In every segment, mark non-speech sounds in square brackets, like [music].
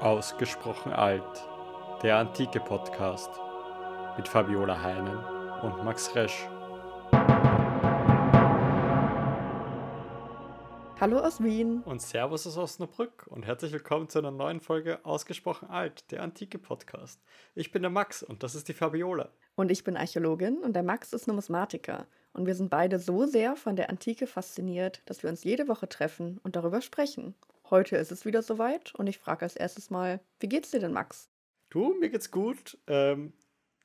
Ausgesprochen alt. Der antike Podcast mit Fabiola Heinen und Max Resch. Hallo aus Wien. Und Servus aus Osnabrück und herzlich willkommen zu einer neuen Folge Ausgesprochen alt, der antike Podcast. Ich bin der Max und das ist die Fabiola. Und ich bin Archäologin und der Max ist Numismatiker. Und wir sind beide so sehr von der Antike fasziniert, dass wir uns jede Woche treffen und darüber sprechen. Heute ist es wieder soweit und ich frage als erstes mal, wie geht's dir denn, Max? Du, mir geht's gut. Ähm,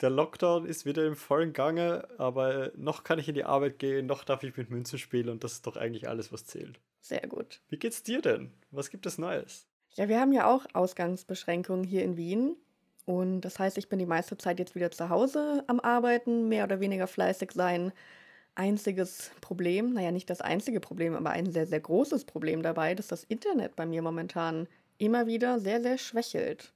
der Lockdown ist wieder im vollen Gange, aber noch kann ich in die Arbeit gehen, noch darf ich mit Münzen spielen und das ist doch eigentlich alles, was zählt. Sehr gut. Wie geht's dir denn? Was gibt es Neues? Ja, wir haben ja auch Ausgangsbeschränkungen hier in Wien. Und das heißt, ich bin die meiste Zeit jetzt wieder zu Hause am Arbeiten, mehr oder weniger fleißig sein einziges Problem, naja, nicht das einzige Problem, aber ein sehr, sehr großes Problem dabei, dass das Internet bei mir momentan immer wieder sehr, sehr schwächelt.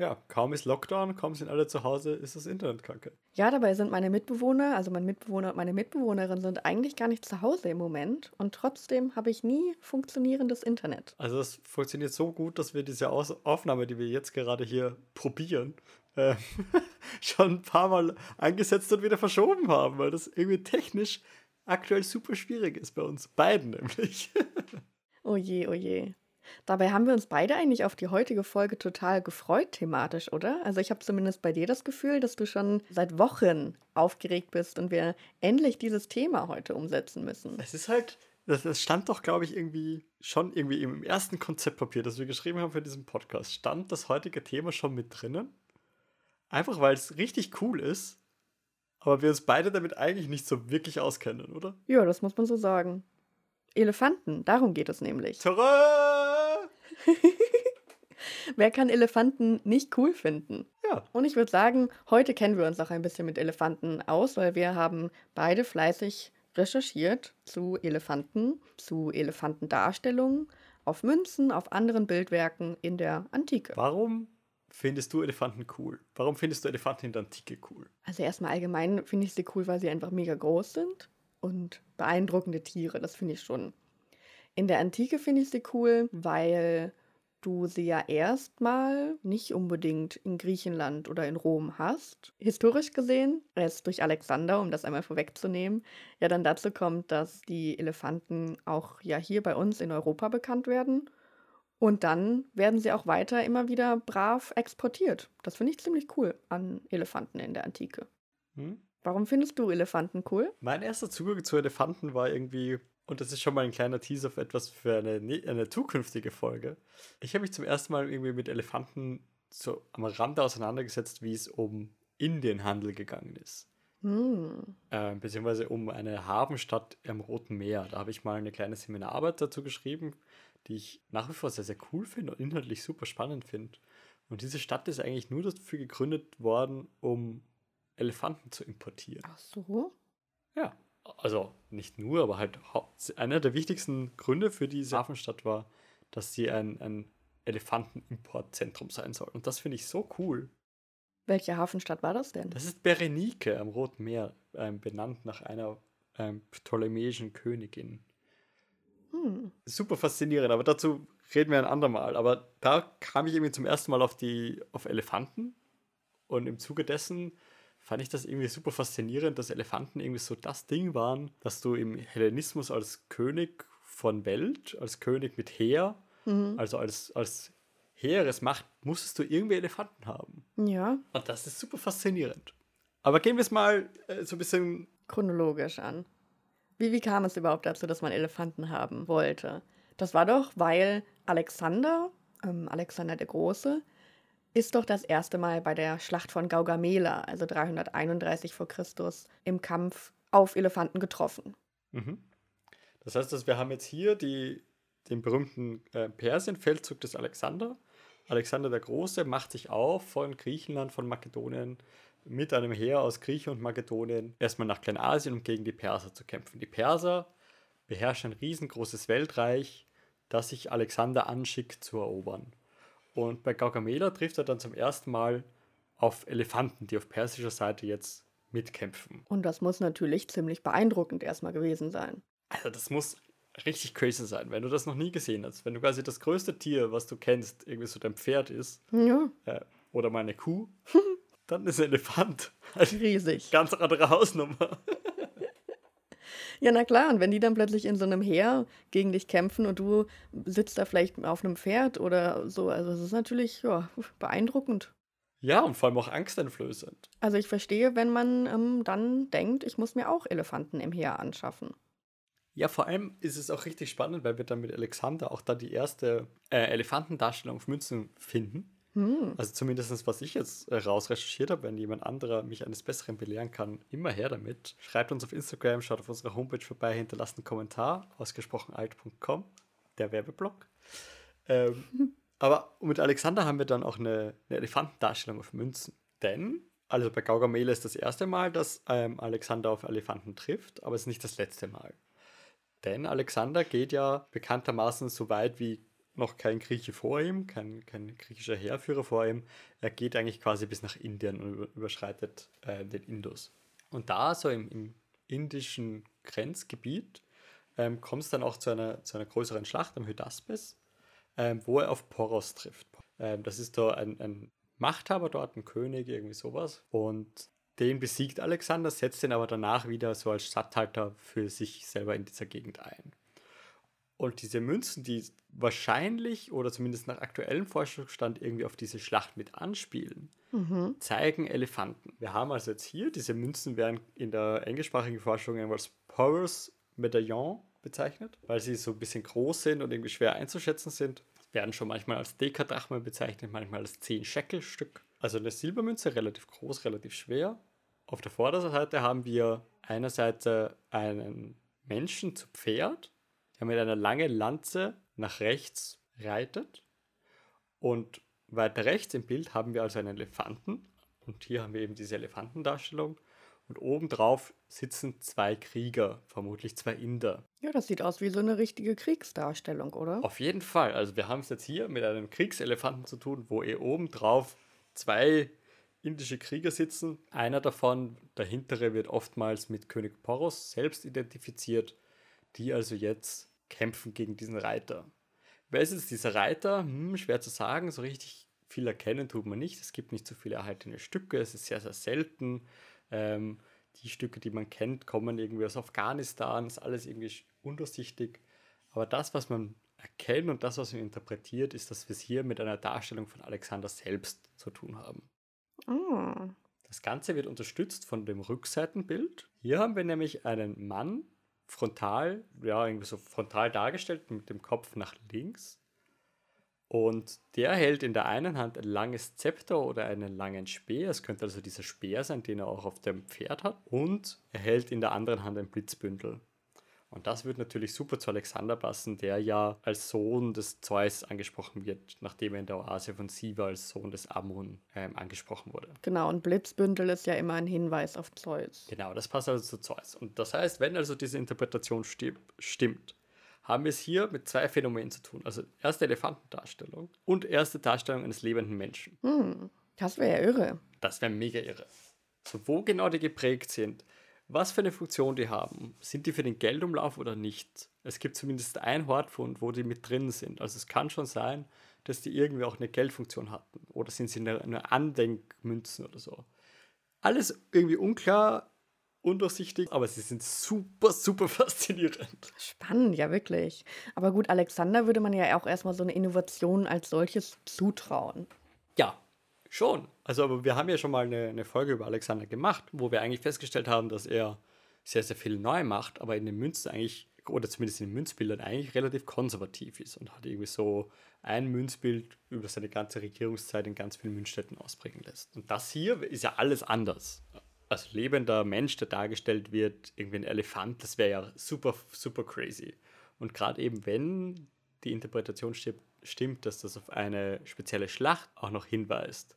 Ja, kaum ist Lockdown, kaum sind alle zu Hause, ist das Internet kacke. Ja, dabei sind meine Mitbewohner, also mein Mitbewohner und meine Mitbewohnerin sind eigentlich gar nicht zu Hause im Moment und trotzdem habe ich nie funktionierendes Internet. Also das funktioniert so gut, dass wir diese Aus Aufnahme, die wir jetzt gerade hier probieren, äh, [laughs] schon ein paar Mal eingesetzt und wieder verschoben haben, weil das irgendwie technisch aktuell super schwierig ist bei uns beiden nämlich. [laughs] oh je, oh je. Dabei haben wir uns beide eigentlich auf die heutige Folge total gefreut thematisch, oder? Also ich habe zumindest bei dir das Gefühl, dass du schon seit Wochen aufgeregt bist und wir endlich dieses Thema heute umsetzen müssen. Es ist halt, das, das stand doch, glaube ich, irgendwie schon irgendwie im ersten Konzeptpapier, das wir geschrieben haben für diesen Podcast, stand das heutige Thema schon mit drinnen. Einfach weil es richtig cool ist, aber wir uns beide damit eigentlich nicht so wirklich auskennen, oder? Ja, das muss man so sagen. Elefanten, darum geht es nämlich. Tada! [laughs] Wer kann Elefanten nicht cool finden? Ja. Und ich würde sagen, heute kennen wir uns auch ein bisschen mit Elefanten aus, weil wir haben beide fleißig recherchiert zu Elefanten, zu Elefantendarstellungen auf Münzen, auf anderen Bildwerken in der Antike. Warum findest du Elefanten cool? Warum findest du Elefanten in der Antike cool? Also erstmal allgemein finde ich sie cool, weil sie einfach mega groß sind und beeindruckende Tiere, das finde ich schon. In der Antike finde ich sie cool, weil du sie ja erstmal nicht unbedingt in Griechenland oder in Rom hast. Historisch gesehen, erst durch Alexander, um das einmal vorwegzunehmen, ja dann dazu kommt, dass die Elefanten auch ja hier bei uns in Europa bekannt werden. Und dann werden sie auch weiter immer wieder brav exportiert. Das finde ich ziemlich cool an Elefanten in der Antike. Hm? Warum findest du Elefanten cool? Mein erster Zugang zu Elefanten war irgendwie, und das ist schon mal ein kleiner Teaser für etwas für eine, ne, eine zukünftige Folge. Ich habe mich zum ersten Mal irgendwie mit Elefanten so am Rande auseinandergesetzt, wie es um Indienhandel gegangen ist. Hm. Äh, beziehungsweise um eine Hafenstadt am Roten Meer. Da habe ich mal eine kleine Seminararbeit dazu geschrieben, die ich nach wie vor sehr, sehr cool finde und inhaltlich super spannend finde. Und diese Stadt ist eigentlich nur dafür gegründet worden, um Elefanten zu importieren. Ach so? Ja, also nicht nur, aber halt einer der wichtigsten Gründe für diese Hafenstadt war, dass sie ein, ein Elefantenimportzentrum sein soll. Und das finde ich so cool. Welche Hafenstadt war das denn? Das ist Berenike am Roten Meer, ähm, benannt nach einer ähm, ptolemäischen Königin. Hm. Super faszinierend, aber dazu reden wir ein andermal. Aber da kam ich irgendwie zum ersten Mal auf die auf Elefanten und im Zuge dessen fand ich das irgendwie super faszinierend, dass Elefanten irgendwie so das Ding waren, dass du im Hellenismus als König von Welt, als König mit Heer, mhm. also als, als Heeresmacht, musstest du irgendwie Elefanten haben. Ja. Und das ist super faszinierend. Aber gehen wir es mal äh, so ein bisschen chronologisch an. Wie, wie kam es überhaupt dazu, dass man Elefanten haben wollte? Das war doch, weil Alexander, ähm, Alexander der Große, ist doch das erste Mal bei der Schlacht von Gaugamela, also 331 vor Christus, im Kampf auf Elefanten getroffen. Mhm. Das heißt, dass wir haben jetzt hier die, den berühmten äh, Persien-Feldzug des Alexander. Alexander der Große macht sich auf von Griechenland, von Makedonien mit einem Heer aus Griechen und Makedonien erstmal nach Kleinasien, um gegen die Perser zu kämpfen. Die Perser beherrschen ein riesengroßes Weltreich, das sich Alexander anschickt zu erobern. Und bei Gaugamela trifft er dann zum ersten Mal auf Elefanten, die auf persischer Seite jetzt mitkämpfen. Und das muss natürlich ziemlich beeindruckend erstmal gewesen sein. Also das muss richtig crazy sein, wenn du das noch nie gesehen hast. Wenn du quasi das größte Tier, was du kennst, irgendwie so dein Pferd ist Ja, äh, oder mal eine Kuh, [laughs] dann ist ein Elefant halt riesig. ganz andere Hausnummer. Ja, na klar, und wenn die dann plötzlich in so einem Heer gegen dich kämpfen und du sitzt da vielleicht auf einem Pferd oder so, also es ist natürlich ja, beeindruckend. Ja, und vor allem auch angsteinflößend. Also ich verstehe, wenn man ähm, dann denkt, ich muss mir auch Elefanten im Heer anschaffen. Ja, vor allem ist es auch richtig spannend, weil wir dann mit Alexander auch da die erste äh, Elefantendarstellung auf Münzen finden. Hm. Also zumindest was ich jetzt äh, raus recherchiert habe, wenn jemand anderer mich eines Besseren belehren kann, immer her damit. Schreibt uns auf Instagram, schaut auf unserer Homepage vorbei, hinterlasst einen Kommentar, ausgesprochenalt.com, der Werbeblock. Ähm, [laughs] aber mit Alexander haben wir dann auch eine, eine Elefantendarstellung auf Münzen. Denn, also bei Gaugamela ist das erste Mal, dass ähm, Alexander auf Elefanten trifft, aber es ist nicht das letzte Mal. Denn Alexander geht ja bekanntermaßen so weit wie noch kein Grieche vor ihm, kein, kein griechischer Heerführer vor ihm. Er geht eigentlich quasi bis nach Indien und über, überschreitet äh, den Indus. Und da, so im, im indischen Grenzgebiet, ähm, kommt es dann auch zu einer, zu einer größeren Schlacht am Hydaspes, ähm, wo er auf Poros trifft. Ähm, das ist da ein, ein Machthaber dort, ein König, irgendwie sowas. Und den besiegt Alexander, setzt ihn aber danach wieder so als Statthalter für sich selber in dieser Gegend ein. Und diese Münzen, die wahrscheinlich oder zumindest nach aktuellem Forschungsstand irgendwie auf diese Schlacht mit anspielen, Mhm. zeigen Elefanten. Wir haben also jetzt hier, diese Münzen werden in der englischsprachigen Forschung als Porous Medaillon bezeichnet, weil sie so ein bisschen groß sind und irgendwie schwer einzuschätzen sind. Werden schon manchmal als Dekadrachme bezeichnet, manchmal als 10 Shekel-Stück. Also eine Silbermünze, relativ groß, relativ schwer. Auf der Vorderseite haben wir einerseits einen Menschen zu Pferd, der mit einer langen Lanze nach rechts reitet. Und weiter rechts im Bild haben wir also einen Elefanten. Und hier haben wir eben diese Elefantendarstellung. Und obendrauf sitzen zwei Krieger, vermutlich zwei Inder. Ja, das sieht aus wie so eine richtige Kriegsdarstellung, oder? Auf jeden Fall. Also wir haben es jetzt hier mit einem Kriegselefanten zu tun, wo eh obendrauf zwei indische Krieger sitzen. Einer davon, der hintere, wird oftmals mit König Poros selbst identifiziert, die also jetzt kämpfen gegen diesen Reiter. Wer ist jetzt dieser Reiter? Hm, schwer zu sagen, so richtig viel erkennen tut man nicht. Es gibt nicht so viele erhaltene Stücke, es ist sehr, sehr selten. Ähm, die Stücke, die man kennt, kommen irgendwie aus Afghanistan, ist alles irgendwie undurchsichtig. Aber das, was man erkennt und das, was man interpretiert, ist, dass wir es hier mit einer Darstellung von Alexander selbst zu tun haben. Ah. Das Ganze wird unterstützt von dem Rückseitenbild. Hier haben wir nämlich einen Mann frontal, ja, irgendwie so frontal dargestellt mit dem Kopf nach links. Und der hält in der einen Hand ein langes Zepter oder einen langen Speer. Es könnte also dieser Speer sein, den er auch auf dem Pferd hat. Und er hält in der anderen Hand ein Blitzbündel. Und das wird natürlich super zu Alexander passen, der ja als Sohn des Zeus angesprochen wird, nachdem er in der Oase von Siva als Sohn des Amun ähm, angesprochen wurde. Genau, und Blitzbündel ist ja immer ein Hinweis auf Zeus. Genau, das passt also zu Zeus. Und das heißt, wenn also diese Interpretation sti stimmt, haben wir es hier mit zwei Phänomenen zu tun. Also erste Elefantendarstellung und erste Darstellung eines lebenden Menschen. Hm, das wäre ja irre. Das wäre mega irre. So, wo genau die geprägt sind, was für eine Funktion die haben, sind die für den Geldumlauf oder nicht? Es gibt zumindest ein Hortfund, wo die mit drin sind. Also es kann schon sein, dass die irgendwie auch eine Geldfunktion hatten. Oder sind sie nur Andenkmünzen oder so. Alles irgendwie unklar, undurchsichtig, aber sie sind super, super [laughs] faszinierend. Spannend, ja wirklich. Aber gut, Alexander würde man ja auch erstmal so eine Innovation als solches zutrauen. Ja, schon. Also, aber wir haben ja schon mal eine, eine Folge über Alexander gemacht, wo wir eigentlich festgestellt haben, dass er sehr, sehr viel neu macht, aber in den Münzen eigentlich, oder zumindest in den Münzbildern eigentlich relativ konservativ ist und hat irgendwie so ein Münzbild über seine ganze Regierungszeit in ganz vielen Münzstädten ausbringen lässt. Und das hier ist ja alles anders. Also lebender Mensch, der dargestellt wird, irgendwie ein Elefant, das wäre ja super, super crazy. Und gerade eben, wenn die Interpretation stimmt, dass das auf eine spezielle Schlacht auch noch hinweist,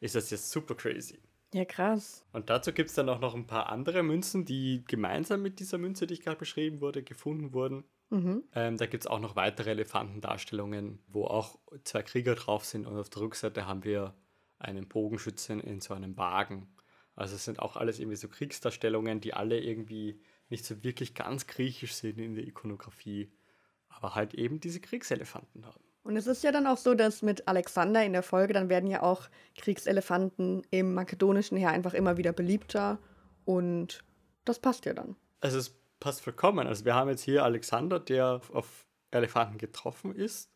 ist das jetzt super crazy. Ja, krass. Und dazu gibt es dann auch noch ein paar andere Münzen, die gemeinsam mit dieser Münze, die ich gerade beschrieben wurde, gefunden wurden. Mhm. Ähm, da gibt es auch noch weitere Elefantendarstellungen, wo auch zwei Krieger drauf sind und auf der Rückseite haben wir einen Bogenschützen in so einem Wagen. Also es sind auch alles irgendwie so Kriegsdarstellungen, die alle irgendwie nicht so wirklich ganz griechisch sind in der Ikonografie. aber halt eben diese Kriegselefanten haben. Und es ist ja dann auch so, dass mit Alexander in der Folge, dann werden ja auch Kriegselefanten im makedonischen Heer einfach immer wieder beliebter und das passt ja dann. Also es passt vollkommen. Also wir haben jetzt hier Alexander, der auf Elefanten getroffen ist,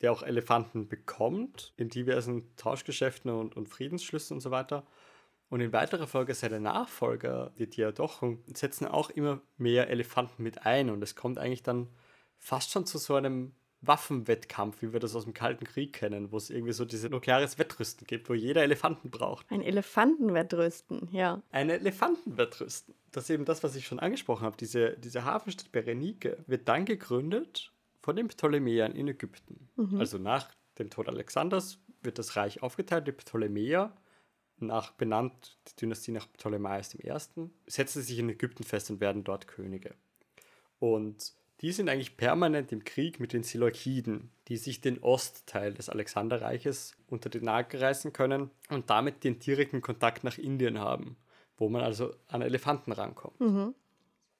der auch Elefanten bekommt in diversen Tauschgeschäften und, und Friedensschlüssen und so weiter. Und in weiterer Folge seine Nachfolger, die Diadochen, setzen auch immer mehr Elefanten mit ein. Und es kommt eigentlich dann fast schon zu so einem Waffenwettkampf, wie wir das aus dem Kalten Krieg kennen, wo es irgendwie so dieses nukleares Wettrüsten gibt, wo jeder Elefanten braucht. Ein Elefantenwettrüsten, ja. Ein Elefantenwettrüsten. Das ist eben das, was ich schon angesprochen habe. Diese, diese Hafenstadt Berenike wird dann gegründet von den Ptolemäern in Ägypten. Mhm. Also nach dem Tod Alexanders wird das Reich aufgeteilt. Die Ptolemäer, nach benannt die Dynastie nach Ptolemaios I., setzen sich in Ägypten fest und werden dort Könige. Und die sind eigentlich permanent im Krieg mit den Seleukiden, die sich den Ostteil des Alexanderreiches unter den Nagel reißen können und damit den direkten Kontakt nach Indien haben, wo man also an Elefanten rankommt. Mhm.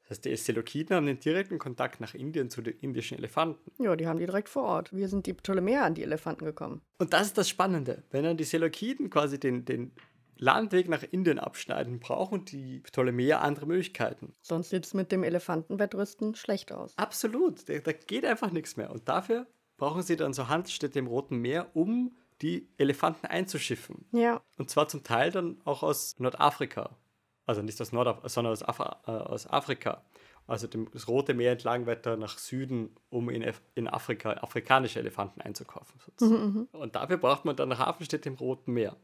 Das heißt, die Seleukiden haben den direkten Kontakt nach Indien zu den indischen Elefanten. Ja, die haben die direkt vor Ort. Wir sind die Ptolemäer an die Elefanten gekommen. Und das ist das Spannende. Wenn dann die Seleukiden quasi den, den Landweg nach Indien abschneiden, brauchen die Ptolemäer andere Möglichkeiten. Sonst sieht es mit dem Elefantenwettrüsten schlecht aus. Absolut, da, da geht einfach nichts mehr. Und dafür brauchen sie dann so Handelsstädte im Roten Meer, um die Elefanten einzuschiffen. Ja. Und zwar zum Teil dann auch aus Nordafrika. Also nicht aus Nordafrika, sondern aus, Af äh, aus Afrika. Also dem, das Rote Meer entlang weiter nach Süden, um in, in Afrika afrikanische Elefanten einzukaufen. Mhm, mhm, und dafür braucht man dann eine Hafenstätte im Roten Meer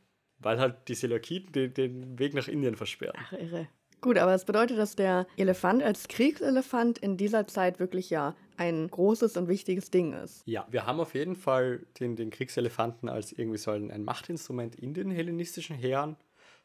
weil halt die Seleukiden den, den Weg nach Indien versperren. Ach, irre. Gut, aber es bedeutet, dass der Elefant als Kriegselefant in dieser Zeit wirklich ja ein großes und wichtiges Ding ist. Ja, wir haben auf jeden Fall den, den Kriegselefanten als irgendwie so ein, ein Machtinstrument in den hellenistischen Heeren.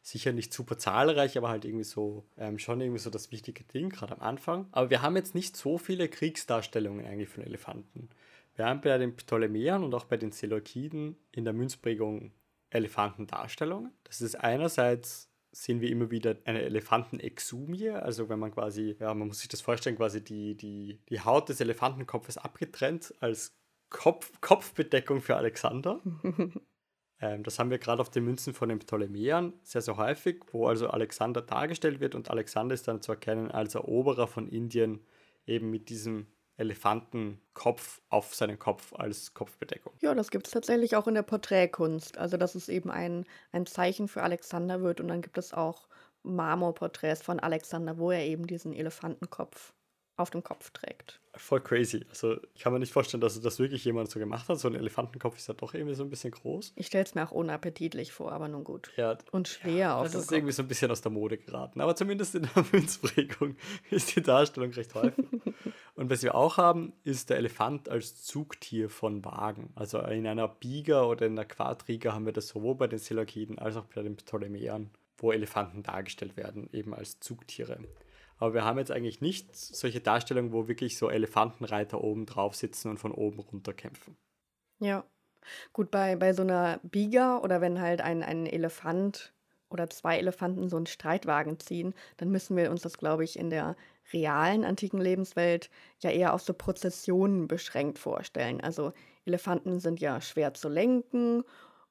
Sicher nicht super zahlreich, aber halt irgendwie so, ähm, schon irgendwie so das wichtige Ding, gerade am Anfang. Aber wir haben jetzt nicht so viele Kriegsdarstellungen eigentlich von Elefanten. Wir haben bei den Ptolemäern und auch bei den Seleukiden in der Münzprägung Elefantendarstellungen. Das ist einerseits sehen wir immer wieder eine Elefantenexumie, also wenn man quasi, ja, man muss sich das vorstellen, quasi die, die, die Haut des Elefantenkopfes abgetrennt als Kopf, Kopfbedeckung für Alexander. [laughs] ähm, das haben wir gerade auf den Münzen von den Ptolemäern sehr, sehr häufig, wo also Alexander dargestellt wird und Alexander ist dann zu erkennen als Eroberer von Indien, eben mit diesem Elefantenkopf auf seinen Kopf als Kopfbedeckung. Ja, das gibt es tatsächlich auch in der Porträtkunst. Also, dass es eben ein, ein Zeichen für Alexander wird. Und dann gibt es auch Marmorporträts von Alexander, wo er eben diesen Elefantenkopf auf dem Kopf trägt. Voll crazy. Also ich kann mir nicht vorstellen, dass das wirklich jemand so gemacht hat. So ein Elefantenkopf ist ja doch irgendwie so ein bisschen groß. Ich stelle es mir auch unappetitlich vor, aber nun gut. Ja. Und schwer ja, auf Das ist Kopf. irgendwie so ein bisschen aus der Mode geraten. Aber zumindest in der [laughs] Münzprägung ist die Darstellung recht häufig. Und was wir auch haben, ist der Elefant als Zugtier von Wagen. Also in einer Biga oder in einer Quadriga haben wir das sowohl bei den Seleukiden als auch bei den Ptolemäern, wo Elefanten dargestellt werden, eben als Zugtiere. Aber wir haben jetzt eigentlich nicht solche Darstellungen, wo wirklich so Elefantenreiter oben drauf sitzen und von oben runter kämpfen. Ja. Gut, bei, bei so einer Biga oder wenn halt ein, ein Elefant oder zwei Elefanten so einen Streitwagen ziehen, dann müssen wir uns das, glaube ich, in der realen antiken Lebenswelt ja eher auf so Prozessionen beschränkt vorstellen. Also Elefanten sind ja schwer zu lenken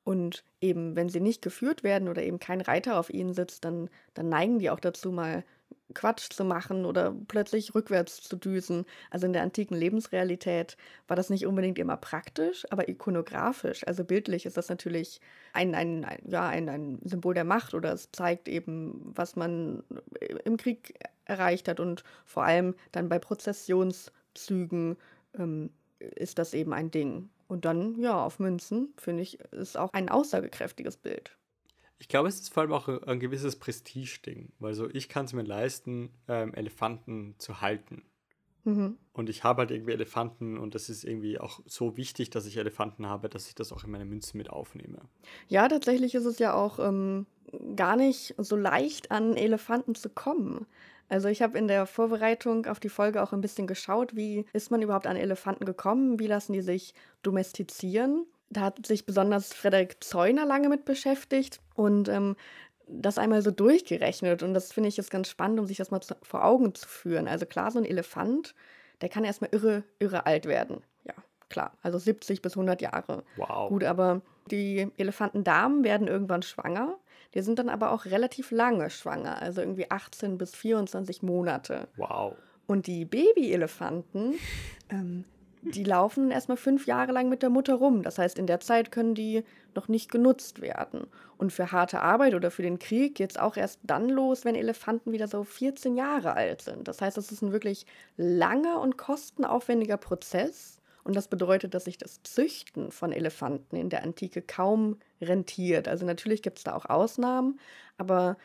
und eben, wenn sie nicht geführt werden oder eben kein Reiter auf ihnen sitzt, dann, dann neigen die auch dazu, mal Quatsch zu machen oder plötzlich rückwärts zu düsen. Also in der antiken Lebensrealität war das nicht unbedingt immer praktisch, aber ikonografisch, also bildlich ist das natürlich ein, ein, ein, ja, ein, ein Symbol der Macht oder es zeigt eben, was man im Krieg erreicht hat und vor allem dann bei Prozessionszügen ähm, ist das eben ein Ding. Und dann, ja, auf Münzen, finde ich, ist auch ein aussagekräftiges Bild. Ich glaube, es ist vor allem auch ein gewisses Prestige-Ding, weil so ich kann es mir leisten, ähm, Elefanten zu halten. Mhm. Und ich habe halt irgendwie Elefanten und das ist irgendwie auch so wichtig, dass ich Elefanten habe, dass ich das auch in meine Münzen mit aufnehme. Ja, tatsächlich ist es ja auch ähm, gar nicht so leicht, an Elefanten zu kommen. Also ich habe in der Vorbereitung auf die Folge auch ein bisschen geschaut, wie ist man überhaupt an Elefanten gekommen, wie lassen die sich domestizieren da hat sich besonders Frederik Zeuner lange mit beschäftigt und ähm, das einmal so durchgerechnet. Und das finde ich jetzt ganz spannend, um sich das mal zu, vor Augen zu führen. Also klar, so ein Elefant, der kann erstmal irre, irre alt werden. Ja, klar. Also 70 bis 100 Jahre. Wow. Gut, aber die Elefantendamen werden irgendwann schwanger. Die sind dann aber auch relativ lange schwanger, also irgendwie 18 bis 24 Monate. Wow. Und die Babyelefanten, ähm, die laufen erstmal fünf Jahre lang mit der Mutter rum. Das heißt, in der Zeit können die noch nicht genutzt werden. Und für harte Arbeit oder für den Krieg geht es auch erst dann los, wenn Elefanten wieder so 14 Jahre alt sind. Das heißt, es ist ein wirklich langer und kostenaufwendiger Prozess. Und das bedeutet, dass sich das Züchten von Elefanten in der Antike kaum rentiert. Also natürlich gibt es da auch Ausnahmen, aber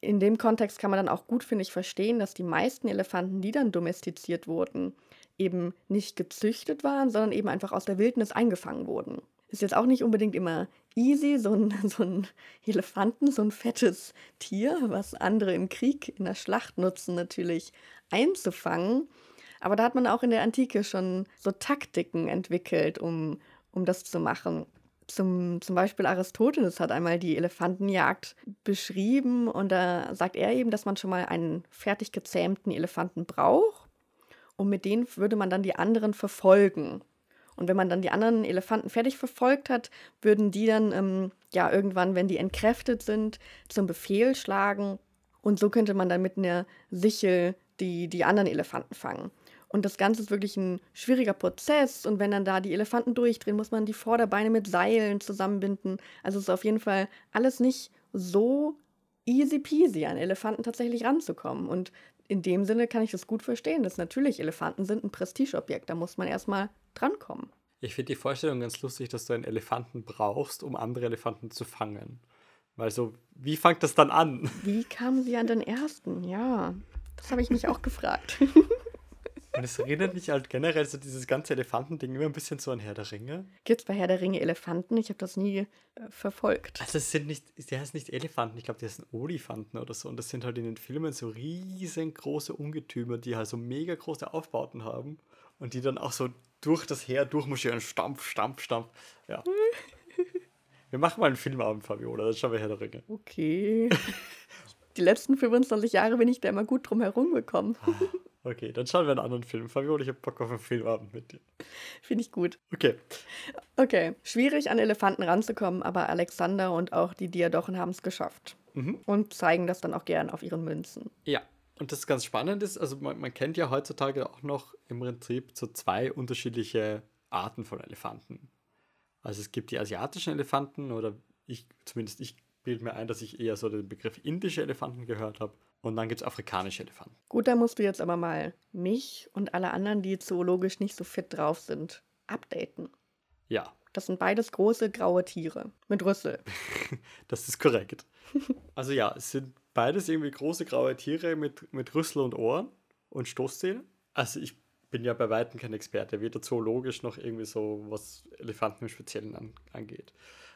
in dem Kontext kann man dann auch gut, finde ich, verstehen, dass die meisten Elefanten, die dann domestiziert wurden, eben nicht gezüchtet waren, sondern eben einfach aus der Wildnis eingefangen wurden. Ist jetzt auch nicht unbedingt immer easy, so ein, [laughs] so ein Elefanten, so ein fettes Tier, was andere im Krieg, in der Schlacht nutzen, natürlich einzufangen. Aber da hat man auch in der Antike schon so Taktiken entwickelt, um, um das zu machen. Zum, zum Beispiel Aristoteles hat einmal die Elefantenjagd beschrieben und da sagt er eben, dass man schon mal einen fertig gezähmten Elefanten braucht und mit denen würde man dann die anderen verfolgen. Und wenn man dann die anderen Elefanten fertig verfolgt hat, würden die dann ähm, ja irgendwann, wenn die entkräftet sind, zum Befehl schlagen. Und so könnte man dann mit einer Sichel die, die anderen Elefanten fangen. Und das Ganze ist wirklich ein schwieriger Prozess. Und wenn dann da die Elefanten durchdrehen, muss man die Vorderbeine mit Seilen zusammenbinden. Also es ist auf jeden Fall alles nicht so easy peasy, an Elefanten tatsächlich ranzukommen. Und in dem Sinne kann ich das gut verstehen, dass natürlich Elefanten sind ein Prestigeobjekt. Da muss man erstmal drankommen. Ich finde die Vorstellung ganz lustig, dass du einen Elefanten brauchst, um andere Elefanten zu fangen. Weil so, wie fängt das dann an? Wie kamen sie an den ersten? Ja, das habe ich mich auch gefragt. [laughs] Und es erinnert mich halt generell so dieses ganze Elefantending immer ein bisschen so an Herr der Ringe. Gibt es bei Herr der Ringe Elefanten? Ich habe das nie äh, verfolgt. Also es sind nicht, der heißt nicht Elefanten, ich glaube, die heißen Olifanten oder so. Und das sind halt in den Filmen so riesengroße Ungetümer, die halt so mega große Aufbauten haben. Und die dann auch so durch das Heer durchmarschieren. Stampf, Stampf, Stampf. Ja. [laughs] wir machen mal einen Filmabend, Fabiola. Das schauen wir Herr der Ringe. Okay. [laughs] Die letzten 25 Jahre bin ich da immer gut drum herum gekommen. Ah. [laughs] Okay, dann schauen wir einen anderen Film. Fabiola, ich habe Bock auf einen Filmabend mit dir. Finde ich gut. Okay. Okay, schwierig an Elefanten ranzukommen, aber Alexander und auch die Diadochen haben es geschafft. Mhm. Und zeigen das dann auch gern auf ihren Münzen. Ja, und das ganz spannend ist, also man, man kennt ja heutzutage auch noch im Prinzip so zwei unterschiedliche Arten von Elefanten. Also es gibt die asiatischen Elefanten oder ich, zumindest ich bilde mir ein, dass ich eher so den Begriff indische Elefanten gehört habe. Und dann gibt es afrikanische Elefanten. Gut, da musst du jetzt aber mal mich und alle anderen, die zoologisch nicht so fit drauf sind, updaten. Ja. Das sind beides große graue Tiere mit Rüssel. [laughs] das ist korrekt. [laughs] Also ja, es sind beides irgendwie große graue Tiere mit, mit Rüssel und Ohren und Stoßzähnen. Also ich bin ja bei Weitem kein Experte, weder zoologisch noch irgendwie so, was Elefanten im Speziellen an, angeht.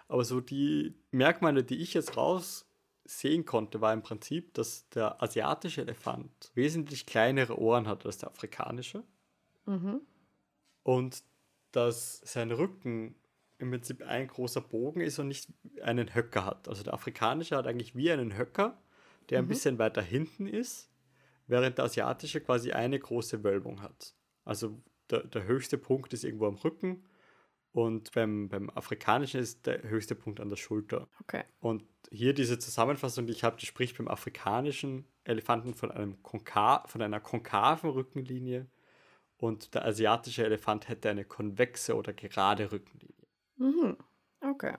Aber so die Merkmale, die ich jetzt raus sehen konnte, war im Prinzip, dass der asiatische Elefant wesentlich kleinere Ohren hat als der afrikanische. Mhm. Und dass sein Rücken im Prinzip ein großer Bogen ist und nicht einen Höcker hat. Also der afrikanische hat eigentlich wie einen Höcker, der mhm. ein bisschen weiter hinten ist, während der asiatische quasi eine große Wölbung hat. Also der, der höchste Punkt ist irgendwo am Rücken und beim, beim Afrikanischen ist der höchste Punkt an der Schulter. Okay. Und hier diese Zusammenfassung, die ich habe, die spricht beim afrikanischen Elefanten von, einem Konka von einer konkaven Rückenlinie und der asiatische Elefant hätte eine konvexe oder gerade Rückenlinie. Mhm. Okay.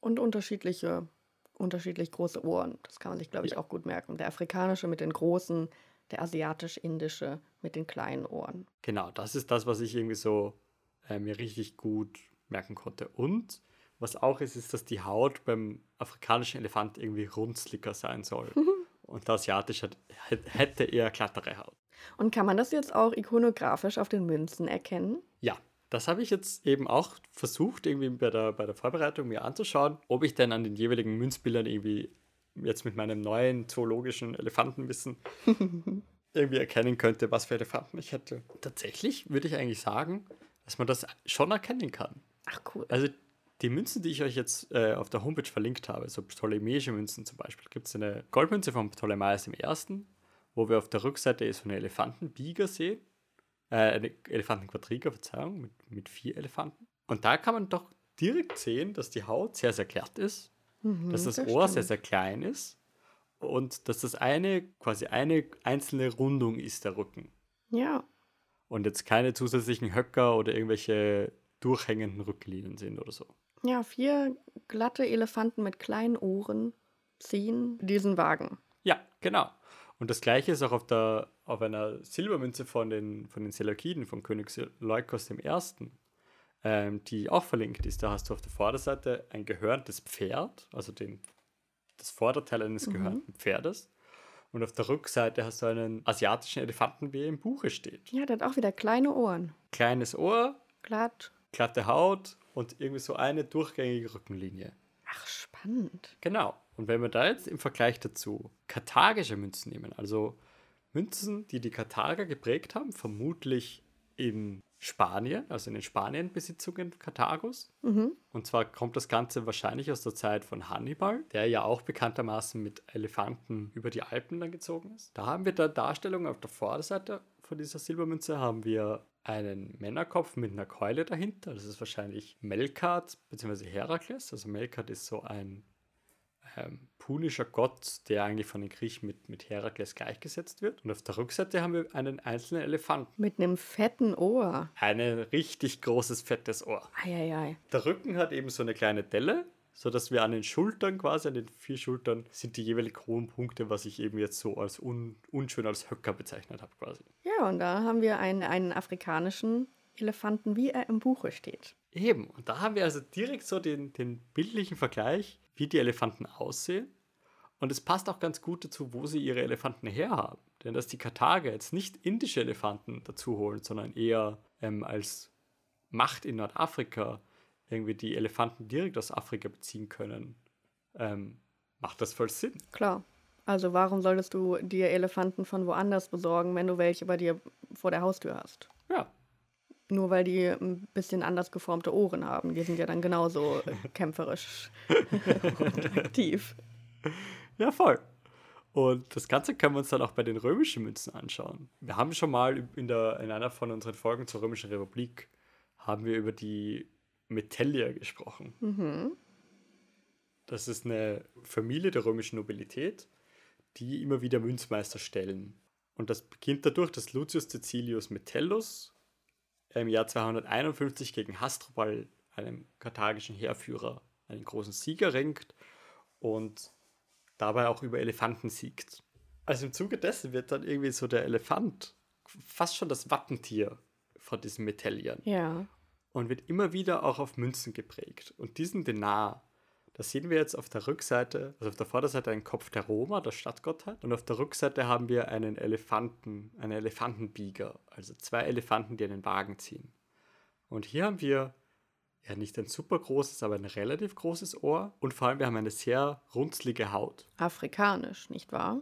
Und unterschiedliche, unterschiedlich große Ohren. Das kann man sich, glaube ich, ja. auch gut merken. Der afrikanische mit den großen, der asiatisch-indische mit den kleinen Ohren. Genau, das ist das, was ich irgendwie so äh, mir richtig gut merken konnte. Und was auch ist, ist, dass die Haut beim afrikanischen Elefant irgendwie runzliger sein soll. [laughs] Und der asiatische hätte eher glattere Haut. Und kann man das jetzt auch ikonografisch auf den Münzen erkennen? Ja, das habe ich jetzt eben auch versucht, irgendwie bei der, bei der Vorbereitung mir anzuschauen, ob ich denn an den jeweiligen Münzbildern irgendwie jetzt mit meinem neuen zoologischen Elefantenwissen [laughs] irgendwie erkennen könnte, was für Elefanten ich hätte. Tatsächlich würde ich eigentlich sagen, dass man das schon erkennen kann. Ach cool. Also die Münzen, die ich euch jetzt äh, auf der Homepage verlinkt habe, so ptolemäische Münzen zum Beispiel, gibt es eine Goldmünze von Ptolemaios I., wo wir auf der Rückseite so eine Elefantenbieger sehen, äh, eine Elefantenquadriga, Verzeihung, mit, mit vier Elefanten. Und da kann man doch direkt sehen, dass die Haut sehr, sehr glatt ist, Mhm, dass das, das Ohr sehr, stimmt. sehr klein ist und dass das eine quasi eine einzelne Rundung ist, der Rücken. Ja, Und jetzt keine zusätzlichen Höcker oder irgendwelche durchhängenden Rücklinien sind oder so. ja, vier glatte Elefanten mit kleinen Ohren ziehen diesen Wagen. Ja, genau. Und das gleiche ist auch auf, der, auf einer Silbermünze von den, von den Seleukiden, von König Seleukos I., ähm, die auch verlinkt ist. Da hast du auf der Vorderseite ein gehörntes Pferd, also den, das Vorderteil eines gehörnten Pferdes. Und auf der Rückseite hast du einen asiatischen Elefanten, wie er im Buche steht. Ja, der hat auch wieder kleine Ohren. Kleines Ohr, Glatt. glatte Haut und irgendwie so eine durchgängige Rückenlinie. Ach, spannend. Genau. Und wenn wir da jetzt im Vergleich dazu karthagische Münzen nehmen, also Münzen, die die Karthager geprägt haben, vermutlich in Spanien, also in den Spanien-Besitzungen Karthagos. Mhm. Und zwar kommt das Ganze wahrscheinlich aus der Zeit von Hannibal, der ja auch bekanntermaßen mit Elefanten über die Alpen dann gezogen ist. Da haben wir da Darstellung auf der Vorderseite von dieser Silbermünze haben wir einen Männerkopf mit einer Keule dahinter. Das ist wahrscheinlich Melkart bzw. Herakles. Also Melkart ist so ein ähm, punischer Gott, der eigentlich von den Griechen mit, mit Herakles gleichgesetzt wird. Und auf der Rückseite haben wir einen einzelnen Elefanten. Mit einem fetten Ohr. Ein richtig großes, fettes Ohr. Eieiei. Der Rücken hat eben so eine kleine Delle, sodass wir an den Schultern quasi, an den vier Schultern, sind die jeweiligen hohen Punkte, was ich eben jetzt so als un, unschön als Höcker bezeichnet habe quasi. Ja, und da haben wir einen, einen afrikanischen Elefanten, wie er im Buche steht. Eben, und da haben wir also direkt so den, den bildlichen Vergleich, wie die Elefanten aussehen. Und es passt auch ganz gut dazu, wo sie ihre Elefanten herhaben. Denn dass die Karthager jetzt nicht indische Elefanten dazu holen, sondern eher ähm, als Macht in Nordafrika irgendwie die Elefanten direkt aus Afrika beziehen können, ähm, macht das voll Sinn. Klar. Also warum solltest du dir Elefanten von woanders besorgen, wenn du welche bei dir vor der Haustür hast? Ja, Nur weil die ein bisschen anders geformte Ohren haben. Die sind ja dann genauso äh, [laughs] kämpferisch [laughs] und aktiv. Ja, voll. Und das Ganze können wir uns dann auch bei den römischen Münzen anschauen. Wir haben schon mal in, der, in einer von unseren Folgen zur Römischen Republik haben wir über die Metellier gesprochen. Mhm. Das ist eine Familie der römischen Nobilität, die immer wieder Münzmeister stellen. Und das beginnt dadurch, dass Lucius Caecilius Metellus im Jahr 251 gegen Hasdrubal, einem karthagischen Heerführer, einen großen Sieg erringt und dabei auch über Elefanten siegt. Also im Zuge dessen wird dann irgendwie so der Elefant fast schon das Wappentier von diesen Metelliern Ja. und wird immer wieder auch auf Münzen geprägt. Und diesen Denar, das sehen wir jetzt auf der Rückseite, also auf der Vorderseite einen Kopf der Roma, der Stadtgottheit, und auf der Rückseite haben wir einen Elefanten, einen Elefantenbieger, also zwei Elefanten, die einen Wagen ziehen. Und hier haben wir ja nicht ein super großes, aber ein relativ großes Ohr und vor allem wir haben eine sehr runzlige Haut. Afrikanisch, nicht wahr?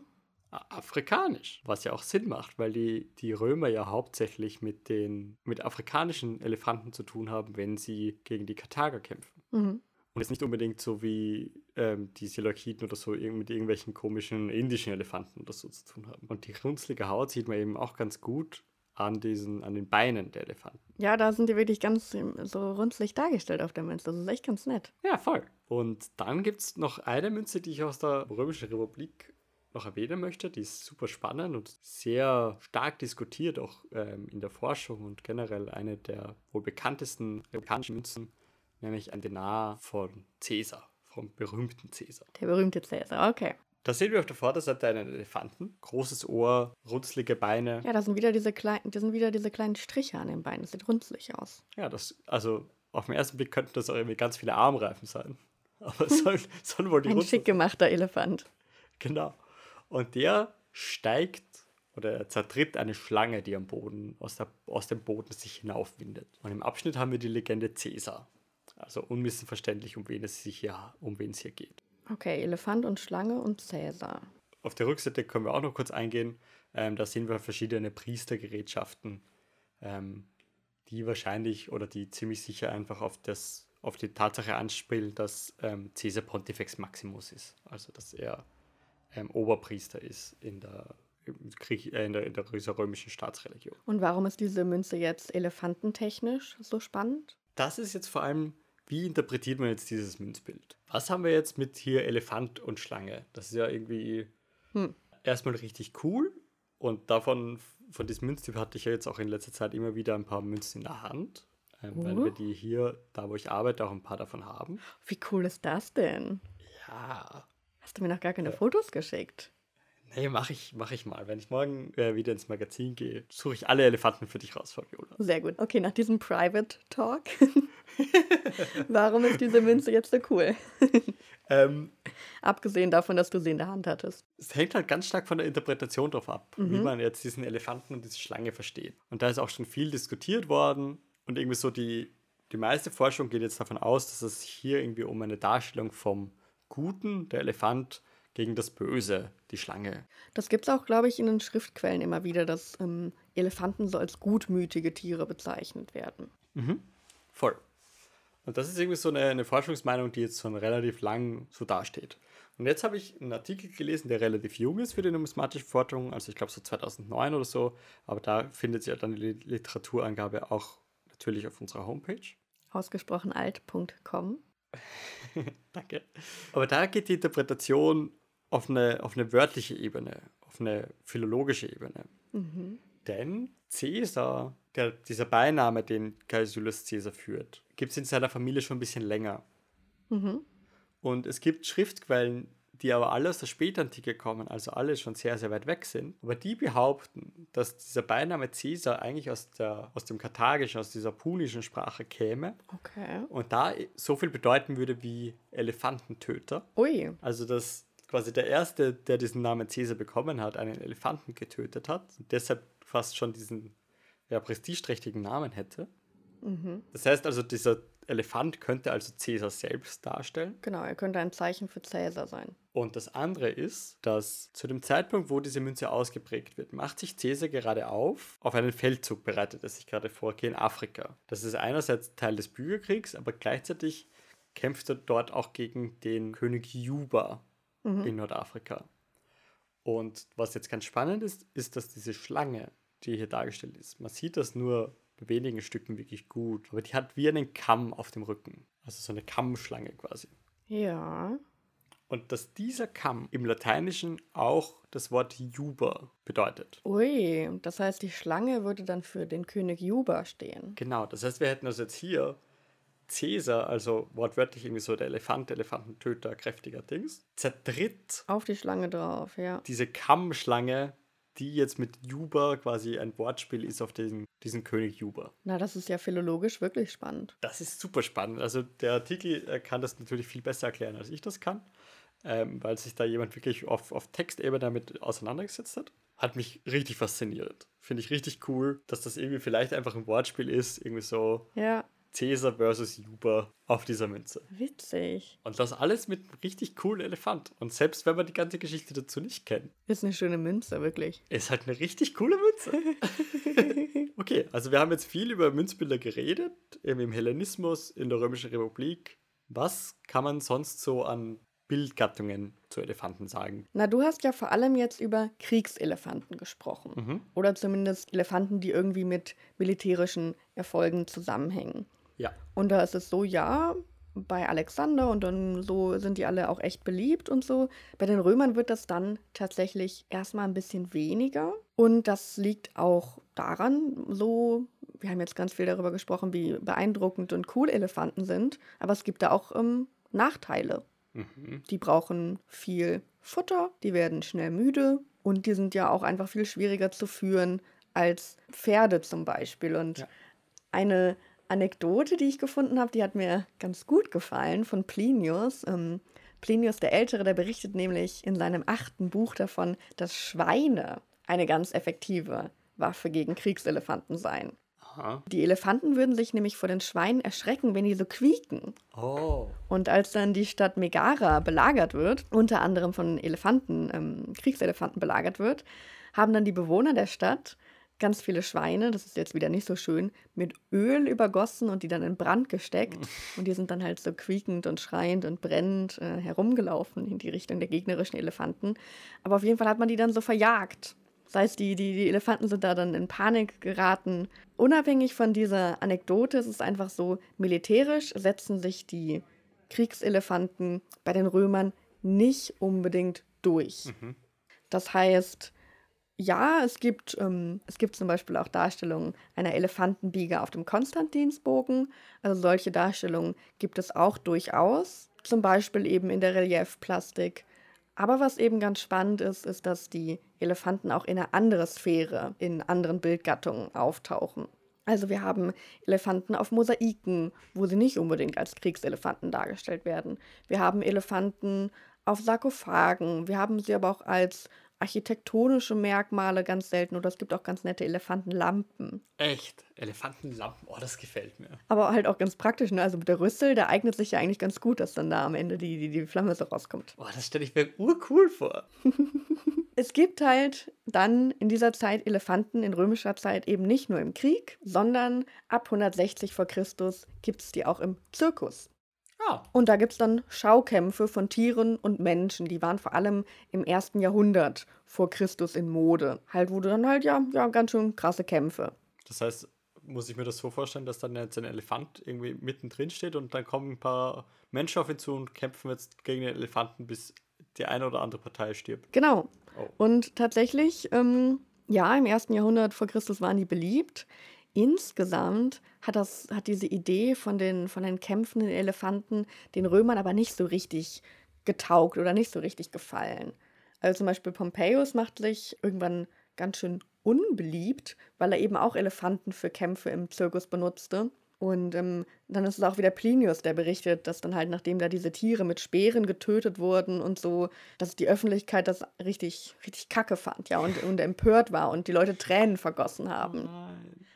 Afrikanisch, was ja auch Sinn macht, weil die, die Römer ja hauptsächlich mit den mit afrikanischen Elefanten zu tun haben, wenn sie gegen die Karthager kämpfen. Mhm. Und jetzt nicht unbedingt so wie ähm, die Seleukiden oder so mit irgendwelchen komischen indischen Elefanten oder so zu tun haben. Und die runzlige Haut sieht man eben auch ganz gut an diesen, an den Beinen der Elefanten. Ja, da sind die wirklich ganz ähm, so runzlig dargestellt auf der Münze. Das ist echt ganz nett. Ja, voll. Und dann gibt es noch eine Münze, die ich aus der Römischen Republik noch erwähnen möchte. Die ist super spannend und sehr stark diskutiert, auch ähm, in der Forschung und generell eine der wohl bekanntesten republikanischen Münzen, nämlich ein Denar von Caesar, vom berühmten Caesar. Der berühmte Cäsar, okay. Da sehen wir auf der Vorderseite einen Elefanten, großes Ohr, runzlige Beine. Ja, da sind wieder diese kleinen, das sind wieder diese kleinen Striche an den Beinen. Das sieht runzlig aus. Ja, das, also auf den ersten Blick könnten das auch irgendwie ganz viele Armreifen sein. [laughs] Aber es soll, sollen wohl die Ein schick gemachter Elefant. Genau. Und der steigt oder er zertritt eine Schlange, die am Boden, aus, der, aus dem Boden sich hinaufwindet. Und im Abschnitt haben wir die Legende Caesar. Also unmissverständlich, um wen es sich hier, um wen es hier geht. Okay, Elefant und Schlange und Cäsar. Auf der Rückseite können wir auch noch kurz eingehen. Ähm, da sehen wir verschiedene Priestergerätschaften, ähm, die wahrscheinlich oder die ziemlich sicher einfach auf, das, auf die Tatsache anspielen, dass ähm, Caesar Pontifex Maximus ist. Also dass er ähm, Oberpriester ist in der Krieg, äh, in, der, in der römischen Staatsreligion. Und warum ist diese Münze jetzt elefantentechnisch so spannend? Das ist jetzt vor allem, wie interpretiert man jetzt dieses Münzbild? Was haben wir jetzt mit hier Elefant und Schlange? Das ist ja irgendwie hm. erstmal richtig cool. Und davon, von diesem Münztyp hatte ich ja jetzt auch in letzter Zeit immer wieder ein paar Münzen in der Hand. Ähm, uh. Weil wir die hier, da wo ich arbeite, auch ein paar davon haben. Wie cool ist das denn? Ja. Hast du mir noch gar keine ja. Fotos geschickt? Nee, mach ich, mach ich mal. Wenn ich morgen äh, wieder ins Magazin gehe, suche ich alle Elefanten für dich raus, Fabiola. Sehr gut. Okay, nach diesem Private Talk. [laughs] Warum ist diese Münze jetzt so cool? [laughs] ähm, Abgesehen davon, dass du sie in der Hand hattest. Es hängt halt ganz stark von der Interpretation drauf ab, mhm. wie man jetzt diesen Elefanten und diese Schlange versteht. Und da ist auch schon viel diskutiert worden und irgendwie so die, die meiste Forschung geht jetzt davon aus, dass es hier irgendwie um eine Darstellung vom Guten, der Elefant, gegen das Böse, die Schlange. Das gibt es auch, glaube ich, in den Schriftquellen immer wieder, dass ähm, Elefanten so als gutmütige Tiere bezeichnet werden. Mhm. Voll. Und das ist irgendwie so eine, eine, Forschungsmeinung, die jetzt schon relativ lang so dasteht. Und jetzt habe ich einen Artikel gelesen, der relativ jung ist für die numismatische Forschung, also ich glaube so 2009 oder so, aber da findet sich ja dann die Literaturangabe auch natürlich auf unserer Homepage. Ausgesprochen alt.com. [laughs] Danke. Aber da geht die Interpretation auf eine, auf eine wörtliche Ebene, auf eine philologische Ebene. Mhm. Denn Caesar, der, dieser Beiname, den Gaius Julius Caesar führt, gibt es in seiner Familie schon ein bisschen länger. Mhm. Und es gibt Schriftquellen, die aber alle aus der Spätantike kommen, also alle schon sehr, sehr weit weg sind. Aber die behaupten, dass dieser Beiname Caesar eigentlich aus, der, aus dem Karthagischen, aus dieser punischen Sprache käme. Okay. Und da so viel bedeuten würde wie Elefantentöter. Ui. Also, dass quasi der Erste, der diesen Namen Caesar bekommen hat, einen Elefanten getötet hat und deshalb fast schon diesen ja, prestigeträchtigen Namen hätte. Mhm. Das heißt also, dieser Elefant könnte also Cäsar selbst darstellen. Genau, er könnte ein Zeichen für Cäsar sein. Und das andere ist, dass zu dem Zeitpunkt, wo diese Münze ausgeprägt wird, macht sich Cäsar gerade auf. Auf einen Feldzug bereitet er sich gerade vor, in Afrika. Das ist einerseits Teil des Bürgerkriegs, aber gleichzeitig kämpft er dort auch gegen den König Juba mhm. in Nordafrika. Und was jetzt ganz spannend ist, ist, dass diese Schlange, die hier dargestellt ist, man sieht das nur bei wenigen Stücken wirklich gut. Aber die hat wie einen Kamm auf dem Rücken. Also so eine Kammschlange quasi. Ja. Und dass dieser Kamm im Lateinischen auch das Wort Juba bedeutet. Ui, das heißt, die Schlange würde dann für den König Juba stehen. Genau, das heißt, wir hätten also jetzt hier Cäsar, also wortwörtlich irgendwie so der Elefant, Elefantentöter, kräftiger Dings, zertritt auf die Schlange drauf, ja. Diese Kammschlange die jetzt mit Juba quasi ein Wortspiel ist auf diesen, diesen König Juba. Na, das ist ja philologisch wirklich spannend. Das ist super spannend. Also der Artikel kann das natürlich viel besser erklären, als ich das kann, ähm, weil sich da jemand wirklich auf, auf Textebene damit auseinandergesetzt hat. Hat mich richtig fasziniert. Finde ich richtig cool, dass das irgendwie vielleicht einfach ein Wortspiel ist, irgendwie so. Ja. Caesar versus Juba auf dieser Münze. Witzig. Und das alles mit einem richtig coolen Elefant. Und selbst wenn man die ganze Geschichte dazu nicht kennt. Ist eine schöne Münze, wirklich. Ist halt eine richtig coole Münze. [laughs] okay, also wir haben jetzt viel über Münzbilder geredet, eben im Hellenismus, in der Römischen Republik. Was kann man sonst so an Bildgattungen zu Elefanten sagen? Na, du hast ja vor allem jetzt über Kriegselefanten gesprochen. Mhm. Oder zumindest Elefanten, die irgendwie mit militärischen Erfolgen zusammenhängen. Ja. Und da ist es so, ja, bei Alexander und dann so sind die alle auch echt beliebt und so. Bei den Römern wird das dann tatsächlich erstmal ein bisschen weniger. Und das liegt auch daran, so, wir haben jetzt ganz viel darüber gesprochen, wie beeindruckend und cool Elefanten sind, aber es gibt da auch ähm, Nachteile. Mhm. Die brauchen viel Futter, die werden schnell müde und die sind ja auch einfach viel schwieriger zu führen als Pferde zum Beispiel. Und ja. eine Anekdote, die ich gefunden habe, die hat mir ganz gut gefallen von Plinius. Ähm, Plinius der Ältere, der berichtet nämlich in seinem achten Buch davon, dass Schweine eine ganz effektive Waffe gegen Kriegselefanten seien. Aha. Die Elefanten würden sich nämlich vor den Schweinen erschrecken, wenn die so quieken. Oh. Und als dann die Stadt Megara belagert wird, unter anderem von Elefanten, ähm, Kriegselefanten belagert wird, haben dann die Bewohner der Stadt ganz viele Schweine, das ist jetzt wieder nicht so schön, mit Öl übergossen und die dann in Brand gesteckt. [laughs] Und die sind dann halt so quiekend und schreiend und brennend äh, herumgelaufen in die Richtung der gegnerischen Elefanten. Aber auf jeden Fall hat man die dann so verjagt. Das heißt, die, die, die Elefanten sind da dann in Panik geraten. Unabhängig von dieser Anekdote ist es einfach so, militärisch setzen sich die Kriegselefanten bei den Römern nicht unbedingt durch. Mhm. Das heißt, ja, es gibt, ähm, es gibt zum Beispiel auch Darstellungen einer Elefantenbiege auf dem Konstantinsbogen. Also solche Darstellungen gibt es auch durchaus. Zum Beispiel eben in der Reliefplastik. Aber was eben ganz spannend ist, ist, dass die Elefanten auch in einer anderen Sphäre, in anderen Bildgattungen auftauchen. Also wir haben Elefanten auf Mosaiken, wo sie nicht unbedingt als Kriegselefanten dargestellt werden. Wir haben Elefanten auf Sarkophagen. Wir haben sie aber auch als architektonische Merkmale ganz selten oder es gibt auch ganz nette Elefantenlampen. Echt? Elefantenlampen? Oh, das gefällt mir. Aber halt auch ganz praktisch, ne? Also mit der Rüssel, der eignet sich ja eigentlich ganz gut, dass dann da am Ende die, die, die Flamme so rauskommt. Oh, das stelle ich mir urcool vor. [laughs] es gibt halt dann in dieser Zeit Elefanten in römischer Zeit eben nicht nur im Krieg, sondern ab 160 vor Christus gibt es die auch im Zirkus. Ah. Und da gibt es dann Schaukämpfe von Tieren und Menschen. Die waren vor allem im ersten Jahrhundert vor Christus in Mode. Halt wurde dann halt, ja, ja, ganz schön krasse Kämpfe. Das heißt, muss ich mir das so vorstellen, dass dann jetzt ein Elefant irgendwie mittendrin steht und dann kommen ein paar Menschen auf ihn zu und kämpfen jetzt gegen den Elefanten, bis die eine oder andere Partei stirbt. Genau. Oh. Und tatsächlich, ähm, ja, im ersten Jahrhundert vor Christus waren die beliebt insgesamt hat, das, hat diese Idee von den, von den kämpfenden Elefanten den Römern aber nicht so richtig getaugt oder nicht so richtig gefallen. Also zum Beispiel Pompeius macht sich irgendwann ganz schön unbeliebt, weil er eben auch Elefanten für Kämpfe im Zirkus benutzte. Und ähm, dann ist es auch wieder Plinius, der berichtet, dass dann halt, nachdem da diese Tiere mit Speeren getötet wurden und so, dass die Öffentlichkeit das richtig, richtig kacke fand, ja, und, und empört war und die Leute Tränen vergossen haben.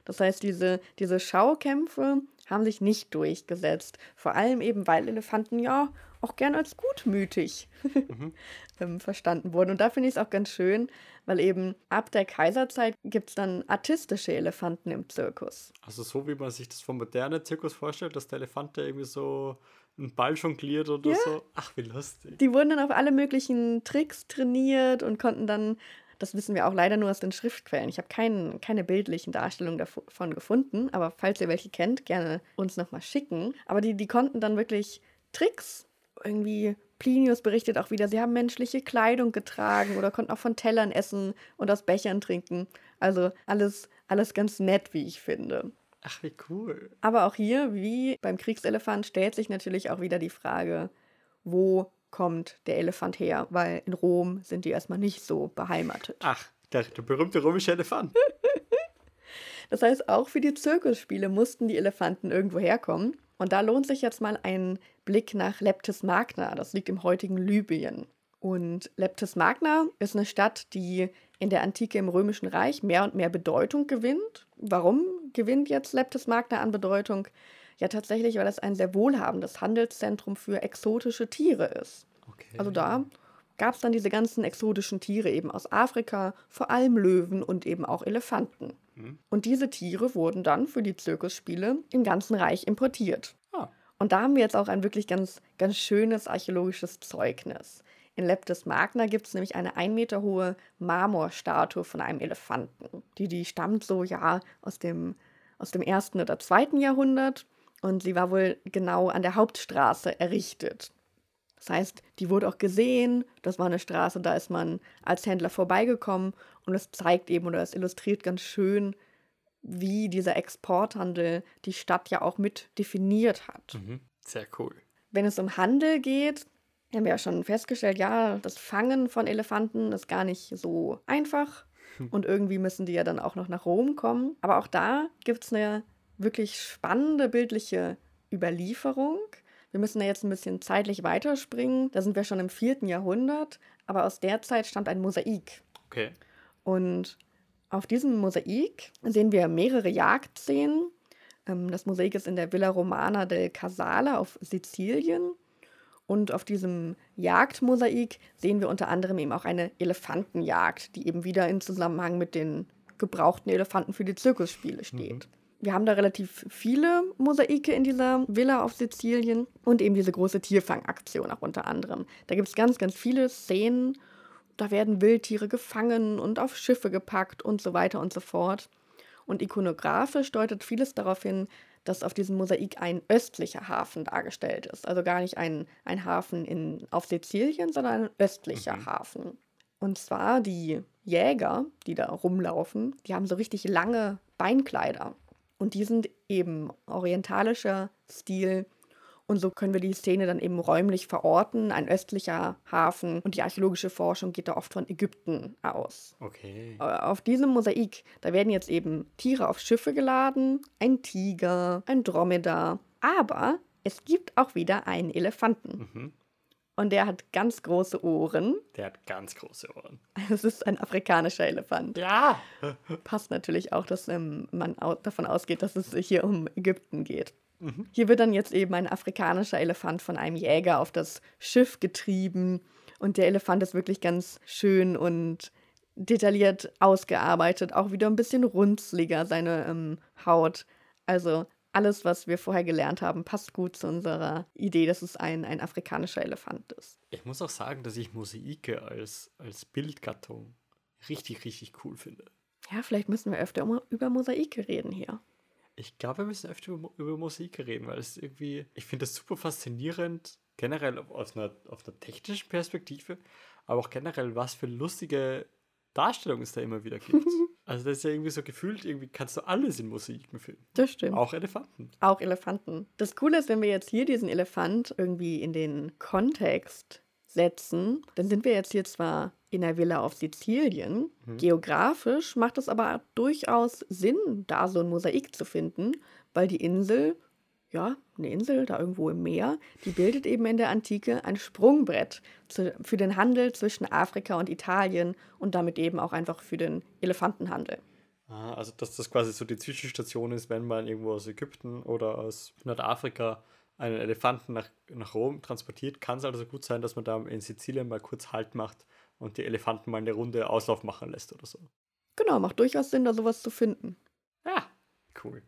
Das heißt, diese, diese Schaukämpfe haben sich nicht durchgesetzt. Vor allem eben, weil Elefanten ja auch gern als gutmütig mhm. [laughs] ähm, verstanden wurden. Und da finde ich es auch ganz schön, weil eben ab der Kaiserzeit gibt es dann artistische Elefanten im Zirkus. Also so wie man sich das vom modernen Zirkus vorstellt, dass der Elefant da irgendwie so einen Ball jongliert oder ja. so. Ach, wie lustig. Die wurden dann auf alle möglichen Tricks trainiert und konnten dann das wissen wir auch leider nur aus den Schriftquellen. Ich habe kein, keine bildlichen Darstellungen davon gefunden, aber falls ihr welche kennt, gerne uns nochmal schicken. Aber die, die konnten dann wirklich Tricks irgendwie Plinius berichtet auch wieder, sie haben menschliche Kleidung getragen oder konnten auch von Tellern essen und aus Bechern trinken. Also alles, alles ganz nett, wie ich finde. Ach, wie cool. Aber auch hier, wie beim Kriegselefant, stellt sich natürlich auch wieder die Frage, wo kommt der Elefant her, weil in Rom sind die erstmal nicht so beheimatet. Ach, der, der berühmte römische Elefant. [laughs] das heißt, auch für die Zirkusspiele mussten die Elefanten irgendwo herkommen. Und da lohnt sich jetzt mal ein Blick nach Leptis Magna. Das liegt im heutigen Libyen. Und Leptis Magna ist eine Stadt, die in der Antike im Römischen Reich mehr und mehr Bedeutung gewinnt. Warum gewinnt jetzt Leptis Magna an Bedeutung? Ja, tatsächlich, weil es ein sehr wohlhabendes Handelszentrum für exotische Tiere ist. Okay. Also da gab es dann diese ganzen exotischen Tiere eben aus Afrika, vor allem Löwen und eben auch Elefanten. Hm. Und diese Tiere wurden dann für die Zirkusspiele im ganzen Reich importiert. Ah. Und da haben wir jetzt auch ein wirklich ganz, ganz schönes archäologisches Zeugnis. In Leptis Magna gibt es nämlich eine ein Meter hohe Marmorstatue von einem Elefanten. Die, die stammt so, ja, aus dem, aus dem ersten oder zweiten Jahrhundert und sie war wohl genau an der Hauptstraße errichtet. Das heißt, die wurde auch gesehen, das war eine Straße, da ist man als Händler vorbeigekommen und es zeigt eben oder es illustriert ganz schön, wie dieser Exporthandel die Stadt ja auch mit definiert hat. Mhm. Sehr cool. Wenn es um Handel geht, haben wir ja schon festgestellt, ja, das Fangen von Elefanten ist gar nicht so einfach. Hm. Und irgendwie müssen die ja dann auch noch nach Rom kommen. Aber auch da gibt es eine wirklich spannende bildliche Überlieferung. Wir müssen da jetzt ein bisschen zeitlich weiterspringen. Da sind wir schon im vierten Jahrhundert, aber aus der Zeit stammt ein Mosaik. Okay. Und auf diesem Mosaik sehen wir mehrere Jagdszenen. Ähm, das Mosaik ist in der Villa Romana del Casale auf Sizilien. Und auf diesem Jagdmosaik sehen wir unter anderem eben auch eine Elefantenjagd, die eben wieder in Zusammenhang mit den gebrauchten Elefanten für die Zirkusspiele steht. Mhm. Wir haben da relativ viele Mosaike in dieser Villa auf Sizilien und eben diese große Tierfangaktion auch unter anderem. Da gibt es ganz, ganz viele Szenen da werden Wildtiere gefangen und auf Schiffe gepackt und so weiter und so fort. Und ikonografisch deutet vieles darauf hin, dass auf diesem Mosaik ein östlicher Hafen dargestellt ist. Also gar nicht ein, ein Hafen in, auf Sizilien, sondern ein östlicher mhm. Hafen. Und zwar die Jäger, die da rumlaufen, die haben so richtig lange Beinkleider. Und die sind eben orientalischer Stil und so können wir die Szene dann eben räumlich verorten, ein östlicher Hafen. Und die archäologische Forschung geht da oft von Ägypten aus. Okay. Auf diesem Mosaik, da werden jetzt eben Tiere auf Schiffe geladen, ein Tiger, ein Dromedar. Aber es gibt auch wieder einen Elefanten. Mhm. Und der hat ganz große Ohren. Der hat ganz große Ohren. Es ist ein afrikanischer Elefant. Ja. Passt natürlich auch, dass ähm, man davon ausgeht, dass es hier um Ägypten geht. Mhm. Hier wird dann jetzt eben ein afrikanischer Elefant von einem Jäger auf das Schiff getrieben. Und der Elefant ist wirklich ganz schön und detailliert ausgearbeitet. Auch wieder ein bisschen runzliger, seine ähm, Haut. Also alles, was wir vorher gelernt haben, passt gut zu unserer Idee, dass es ein, ein afrikanischer Elefant ist. Ich muss auch sagen, dass ich Mosaike als, als Bildgattung richtig, richtig cool finde. Ja, vielleicht müssen wir öfter über Mosaike reden hier. Ich glaube, wir müssen öfter über, über Musik reden, weil es irgendwie, ich finde das super faszinierend, generell aus einer, auf einer technischen Perspektive, aber auch generell, was für lustige Darstellungen es da immer wieder gibt. [laughs] also das ist ja irgendwie so gefühlt, irgendwie kannst du alles in Musiken finden. Das stimmt. Auch Elefanten. Auch Elefanten. Das Coole ist, wenn wir jetzt hier diesen Elefant irgendwie in den Kontext setzen, dann sind wir jetzt hier zwar in der Villa auf Sizilien. Mhm. Geografisch macht es aber durchaus Sinn, da so ein Mosaik zu finden, weil die Insel, ja, eine Insel da irgendwo im Meer, die bildet eben in der Antike ein Sprungbrett zu, für den Handel zwischen Afrika und Italien und damit eben auch einfach für den Elefantenhandel. Ah, also dass das quasi so die Zwischenstation ist, wenn man irgendwo aus Ägypten oder aus Nordafrika einen Elefanten nach, nach Rom transportiert, kann es also gut sein, dass man da in Sizilien mal kurz Halt macht und die Elefanten mal eine Runde Auslauf machen lässt oder so. Genau, macht durchaus Sinn, da sowas zu finden. Ja, cool.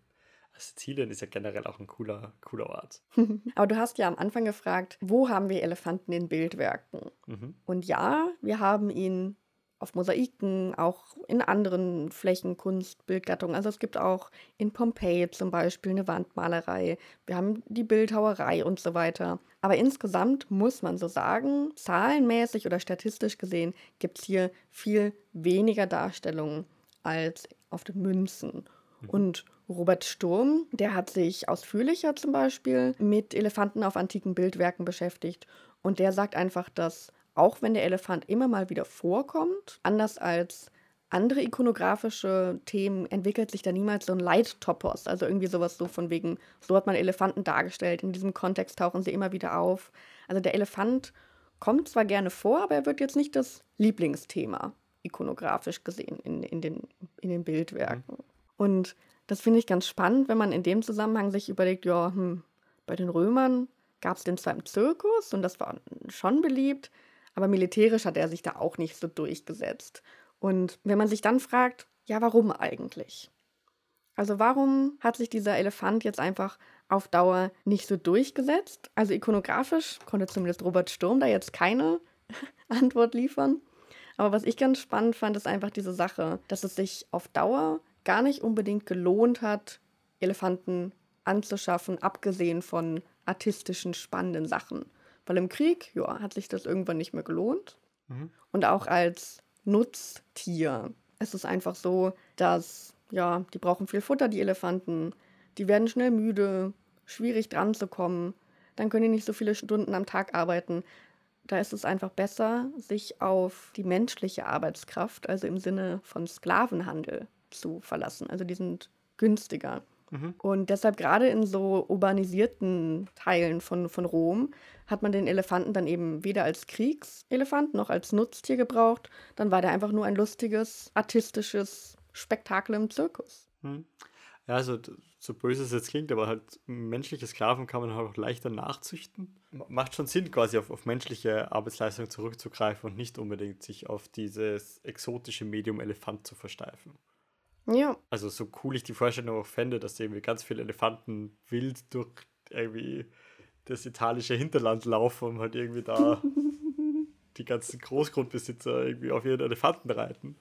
Sizilien ist ja generell auch ein cooler, cooler Ort. [laughs] Aber du hast ja am Anfang gefragt, wo haben wir Elefanten in Bildwerken? Mhm. Und ja, wir haben ihn auf Mosaiken, auch in anderen Flächen, Kunst, Bildgattungen. Also es gibt auch in Pompeji zum Beispiel eine Wandmalerei. Wir haben die Bildhauerei und so weiter. Aber insgesamt muss man so sagen, zahlenmäßig oder statistisch gesehen gibt es hier viel weniger Darstellungen als auf den Münzen. Mhm. Und Robert Sturm, der hat sich ausführlicher zum Beispiel mit Elefanten auf antiken Bildwerken beschäftigt. Und der sagt einfach, dass auch wenn der Elefant immer mal wieder vorkommt, anders als andere ikonografische Themen entwickelt sich da niemals so ein Leittopos, also irgendwie sowas so von wegen, so hat man Elefanten dargestellt, in diesem Kontext tauchen sie immer wieder auf. Also der Elefant kommt zwar gerne vor, aber er wird jetzt nicht das Lieblingsthema ikonografisch gesehen in, in, den, in den Bildwerken. Mhm. Und das finde ich ganz spannend, wenn man in dem Zusammenhang sich überlegt, ja, hm, bei den Römern gab es den zwar im Zirkus und das war schon beliebt, aber militärisch hat er sich da auch nicht so durchgesetzt. Und wenn man sich dann fragt, ja, warum eigentlich? Also warum hat sich dieser Elefant jetzt einfach auf Dauer nicht so durchgesetzt? Also ikonografisch konnte zumindest Robert Sturm da jetzt keine [laughs] Antwort liefern. Aber was ich ganz spannend fand, ist einfach diese Sache, dass es sich auf Dauer gar nicht unbedingt gelohnt hat, Elefanten anzuschaffen, abgesehen von artistischen, spannenden Sachen. Weil im Krieg, ja, hat sich das irgendwann nicht mehr gelohnt. Mhm. Und auch als Nutztier ist es einfach so, dass, ja, die brauchen viel Futter, die Elefanten. Die werden schnell müde, schwierig dran zu kommen. Dann können die nicht so viele Stunden am Tag arbeiten. Da ist es einfach besser, sich auf die menschliche Arbeitskraft, also im Sinne von Sklavenhandel, zu verlassen. Also die sind günstiger. Mhm. Und deshalb gerade in so urbanisierten Teilen von, von Rom hat man den Elefanten dann eben weder als Kriegselefant noch als Nutztier gebraucht. Dann war der einfach nur ein lustiges, artistisches Spektakel im Zirkus. Mhm. Ja, also so böse es jetzt klingt, aber halt menschliche Sklaven kann man halt auch leichter nachzüchten. Macht schon Sinn, quasi auf, auf menschliche Arbeitsleistung zurückzugreifen und nicht unbedingt sich auf dieses exotische Medium Elefant zu versteifen. Ja. Also so cool ich die Vorstellung auch fände, dass irgendwie ganz viele Elefanten wild durch irgendwie das italische Hinterland laufen und halt irgendwie da [laughs] die ganzen Großgrundbesitzer irgendwie auf ihren Elefanten reiten.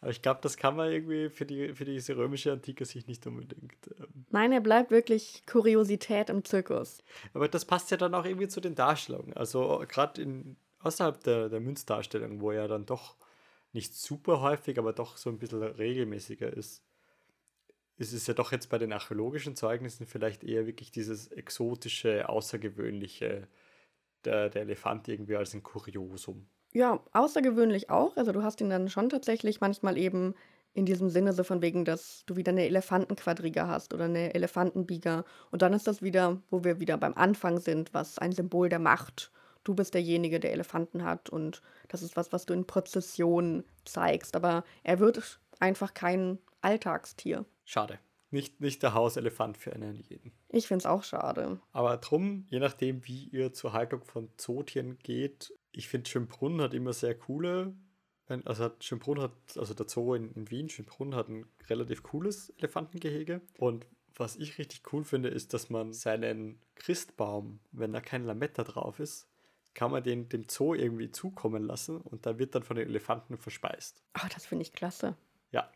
Aber ich glaube, das kann man irgendwie für, die, für diese römische Antike sich nicht unbedingt. Ähm. Nein, er bleibt wirklich Kuriosität im Zirkus. Aber das passt ja dann auch irgendwie zu den Darstellungen. Also gerade in außerhalb der, der Münzdarstellung, wo er dann doch nicht super häufig, aber doch so ein bisschen regelmäßiger ist, ist es ja doch jetzt bei den archäologischen Zeugnissen vielleicht eher wirklich dieses exotische, außergewöhnliche, der, der Elefant irgendwie als ein Kuriosum. Ja, außergewöhnlich auch. Also du hast ihn dann schon tatsächlich manchmal eben in diesem Sinne so von wegen, dass du wieder eine Elefantenquadriga hast oder eine Elefantenbieger. Und dann ist das wieder, wo wir wieder beim Anfang sind, was ein Symbol der Macht. Du bist derjenige, der Elefanten hat und das ist was, was du in Prozession zeigst. Aber er wird einfach kein Alltagstier. Schade. Nicht, nicht der Hauselefant für einen jeden. Ich finde es auch schade. Aber drum, je nachdem, wie ihr zur Haltung von Zootieren geht, ich finde Schönbrunn hat immer sehr coole, also hat Schönbrunn hat, also der Zoo in, in Wien, Schönbrunn hat ein relativ cooles Elefantengehege. Und was ich richtig cool finde, ist, dass man seinen Christbaum, wenn da kein Lametta drauf ist, kann man den dem Zoo irgendwie zukommen lassen und da wird dann von den Elefanten verspeist. Oh, das finde ich klasse. Ja.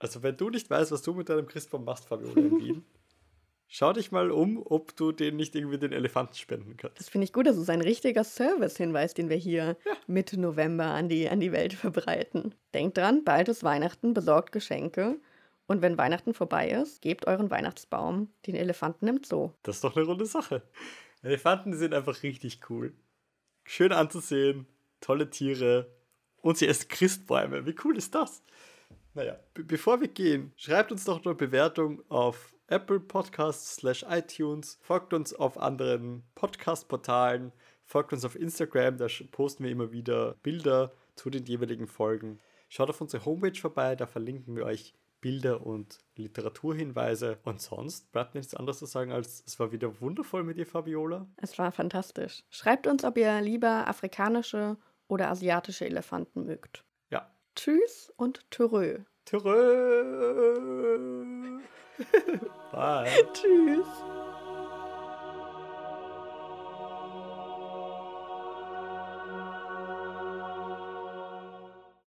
Also wenn du nicht weißt, was du mit deinem Christbaum machst, Fabiola in Wien, [laughs] Schau dich mal um, ob du den nicht irgendwie den Elefanten spenden kannst. Das finde ich gut. Das ist ein richtiger Service-Hinweis, den wir hier ja. Mitte November an die, an die Welt verbreiten. Denkt dran, bald ist Weihnachten, besorgt Geschenke. Und wenn Weihnachten vorbei ist, gebt euren Weihnachtsbaum den Elefanten im Zoo. Das ist doch eine runde Sache. Elefanten sind einfach richtig cool. Schön anzusehen, tolle Tiere und sie essen Christbäume. Wie cool ist das? Naja, bevor wir gehen, schreibt uns doch eine Bewertung auf Apple Podcasts slash iTunes, folgt uns auf anderen Podcast-Portalen, folgt uns auf Instagram, da posten wir immer wieder Bilder zu den jeweiligen Folgen. Schaut auf unsere Homepage vorbei, da verlinken wir euch Bilder und Literaturhinweise. Und sonst bleibt nichts anderes zu sagen, als es war wieder wundervoll mit dir, Fabiola. Es war fantastisch. Schreibt uns, ob ihr lieber afrikanische oder asiatische Elefanten mögt. Ja. Tschüss und Törö. Törö. [laughs] Bye. [laughs] Tschüss.